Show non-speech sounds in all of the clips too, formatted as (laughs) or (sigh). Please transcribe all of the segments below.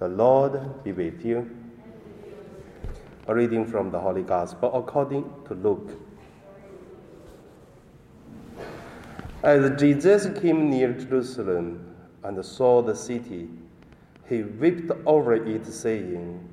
The Lord be with you. A reading from the Holy Gospel according to Luke. As Jesus came near Jerusalem and saw the city, he wept over it, saying,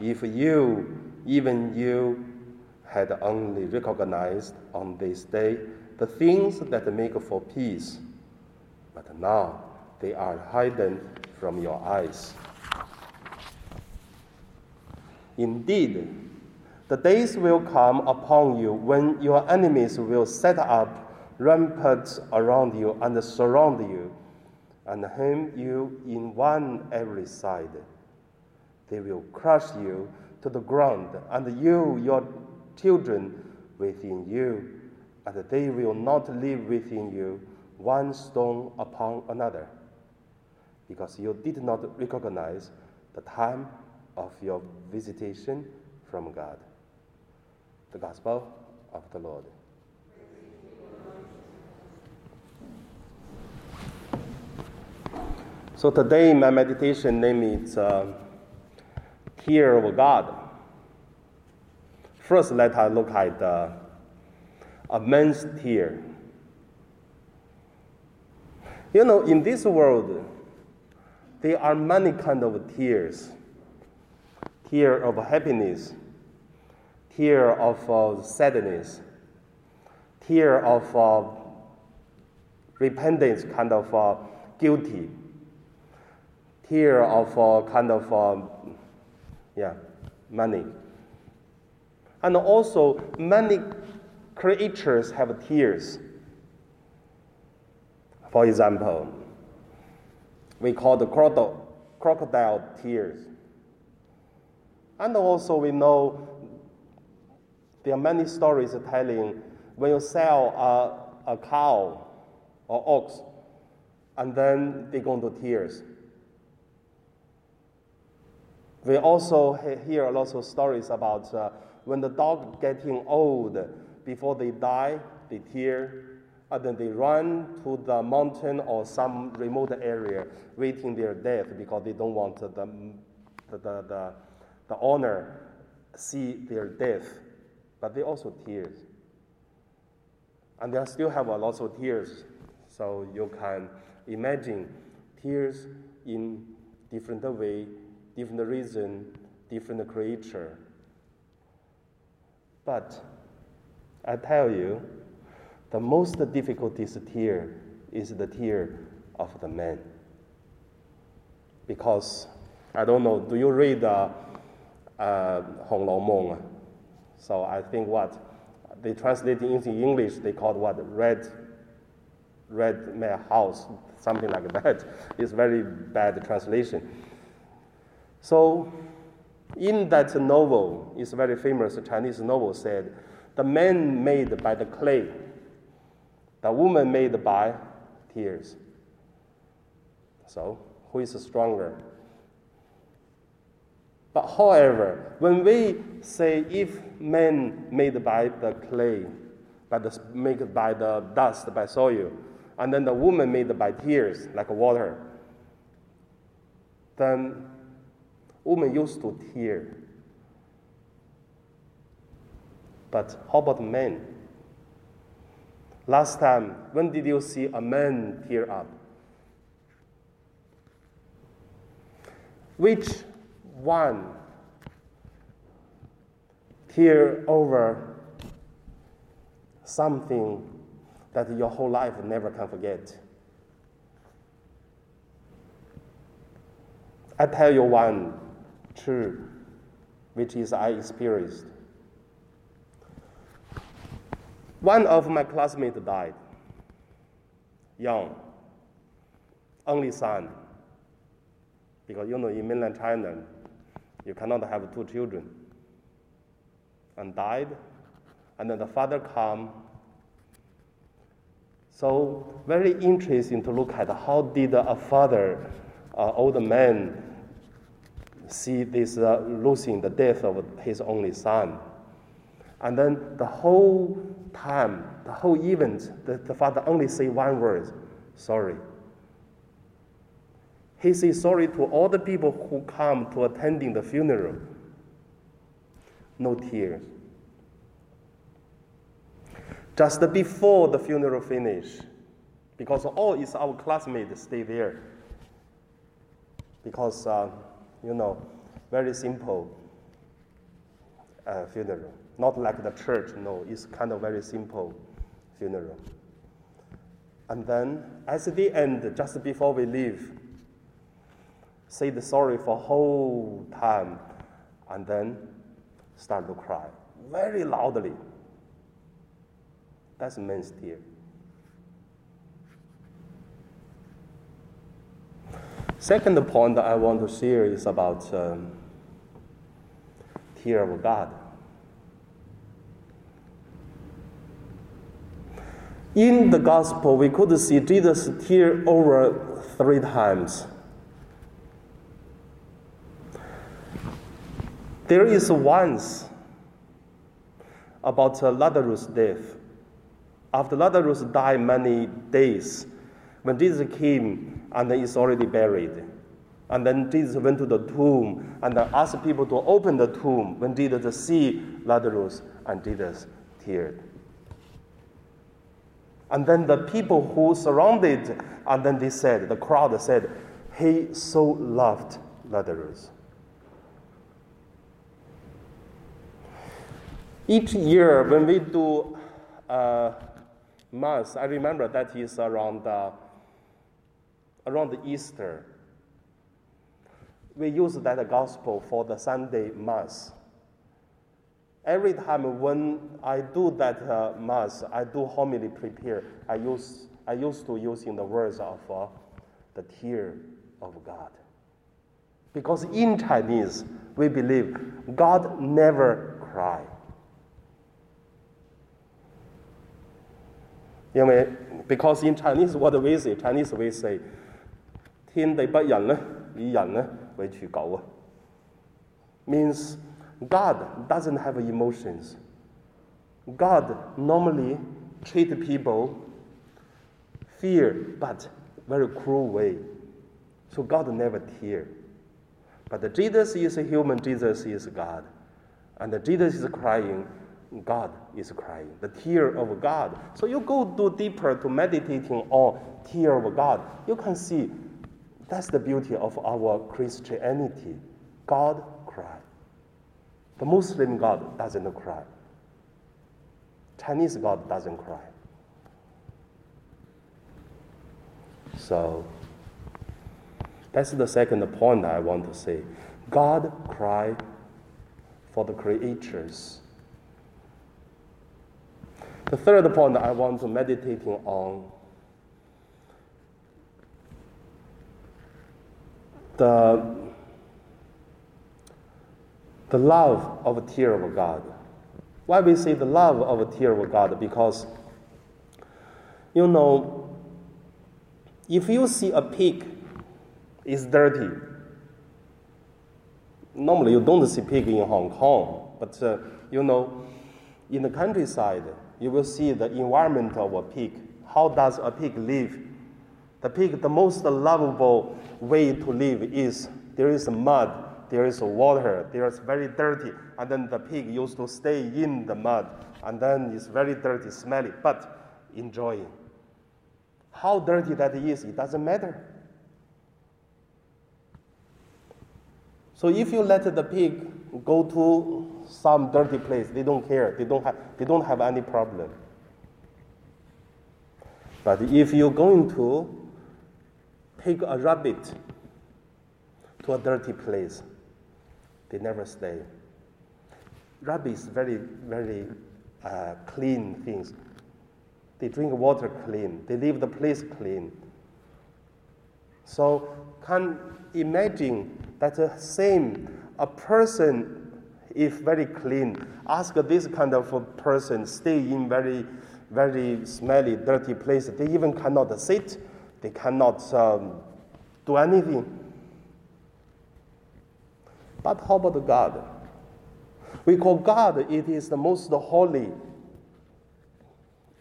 If you, even you, had only recognized on this day the things that make for peace, but now they are hidden from your eyes. Indeed, the days will come upon you when your enemies will set up ramparts around you and surround you, and hem you in one every side. They will crush you to the ground, and you, your children, within you, and they will not live within you one stone upon another, because you did not recognize the time of your visitation from God. The Gospel of the Lord. So today, my meditation name is uh, Tear of God. First, let us look at uh, a man's tear. You know, in this world, there are many kind of tears. Tear of happiness, tear of uh, sadness, tear of uh, repentance, kind of uh, guilty, tear of uh, kind of um, yeah, money. And also, many creatures have tears. For example, we call the crocodile tears. And also, we know there are many stories telling when you sell a, a cow or ox, and then they go into tears. We also hear a lot of stories about uh, when the dog getting old, before they die, they tear, and then they run to the mountain or some remote area, waiting their death because they don't want the, the, the, the the honor see their death, but they also tears. And they still have a lot of tears. So you can imagine tears in different way, different reason, different creature. But I tell you, the most difficult tear is the tear of the man. Because I don't know, do you read uh, uh, Hong So I think what they translated into English, they called what red, red man house, something like that. (laughs) It's very bad translation. So in that novel, it's very famous Chinese novel said, the man made by the clay, the woman made by tears. So who is stronger? But however, when we say if man made by the clay, by the, made by the dust, by soil, and then the woman made by tears, like water, then woman used to tear. But how about men? Last time, when did you see a man tear up? Which one tear over something that your whole life never can forget. I tell you one true, which is I experienced. One of my classmates died, young, only son, because you know in mainland China you cannot have two children. And died. And then the father come. So very interesting to look at how did a father, uh, old man, see this uh, losing the death of his only son. And then the whole time, the whole event, the, the father only say one word, sorry. He says sorry to all the people who come to attending the funeral. No tears. Just before the funeral finish, because all is our classmates stay there. Because uh, you know, very simple uh, funeral. Not like the church, no, it's kind of very simple funeral. And then at the end, just before we leave, say the sorry for a whole time, and then start to cry very loudly. That's men's tear. Second point I want to share is about um, tear of God. In the gospel, we could see Jesus tear over three times. There is once about Lazarus' death. After Lazarus died many days, when Jesus came and is already buried, and then Jesus went to the tomb and asked people to open the tomb. When Jesus see Lazarus, and Jesus teared. And then the people who surrounded, and then they said, the crowd said, He so loved Lazarus. Each year, when we do uh, Mass, I remember that is around, uh, around Easter. We use that gospel for the Sunday Mass. Every time when I do that uh, mass, I do homily prepare. I use I used to using the words of uh, the tear of God. Because in Chinese, we believe God never cry. 因为 because in Chinese what we say Chinese we say 天地不仁咧，以人咧为刍狗啊，means God doesn't have emotions. God normally treat people fear, but very cruel way. So God never tear. But Jesus is a human, Jesus is God. And Jesus is crying, God is crying, the tear of God. So you go do deeper to meditating on tear of God. You can see that's the beauty of our Christianity. God cries. The Muslim God doesn't cry. Chinese God doesn't cry. So that's the second point I want to say. God cried for the creatures. The third point I want to meditating on the the love of a tear of God. Why we say the love of a tear of God? Because, you know, if you see a pig is dirty, normally you don't see pig in Hong Kong, but uh, you know, in the countryside, you will see the environment of a pig. How does a pig live? The pig, the most lovable way to live is there is mud there is water, there is very dirty, and then the pig used to stay in the mud, and then it's very dirty, smelly, but enjoying. How dirty that is, it doesn't matter. So if you let the pig go to some dirty place, they don't care, they don't have, they don't have any problem. But if you're going to take a rabbit to a dirty place, they never stay. Rabbits very, very uh, clean things. They drink water clean. They leave the place clean. So can imagine that the same a person if very clean ask this kind of a person stay in very very smelly dirty place they even cannot sit they cannot um, do anything but how about God? We call God, it is the most holy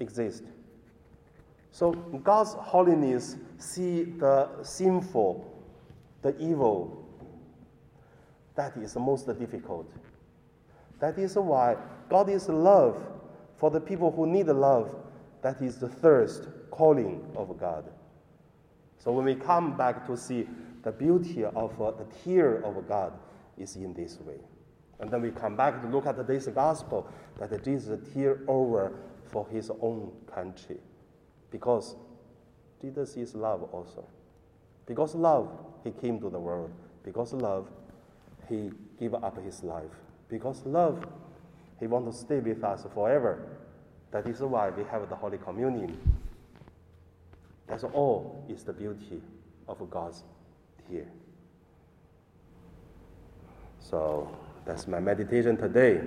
exist. So God's holiness see the sinful the evil, that is the most difficult. That is why God is love for the people who need love. That is the thirst, calling of God. So when we come back to see the beauty of uh, the tear of God is in this way. And then we come back to look at this gospel that Jesus tear over for his own country. Because Jesus is love also. Because love, he came to the world. Because love, he gave up his life. Because love, he wants to stay with us forever. That is why we have the Holy Communion. That's all is the beauty of God's here. So that's my meditation today.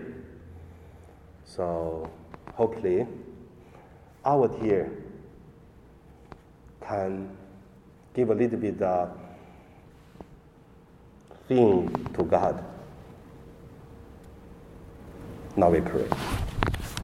So hopefully our tear can give a little bit of thing to God. Now we pray.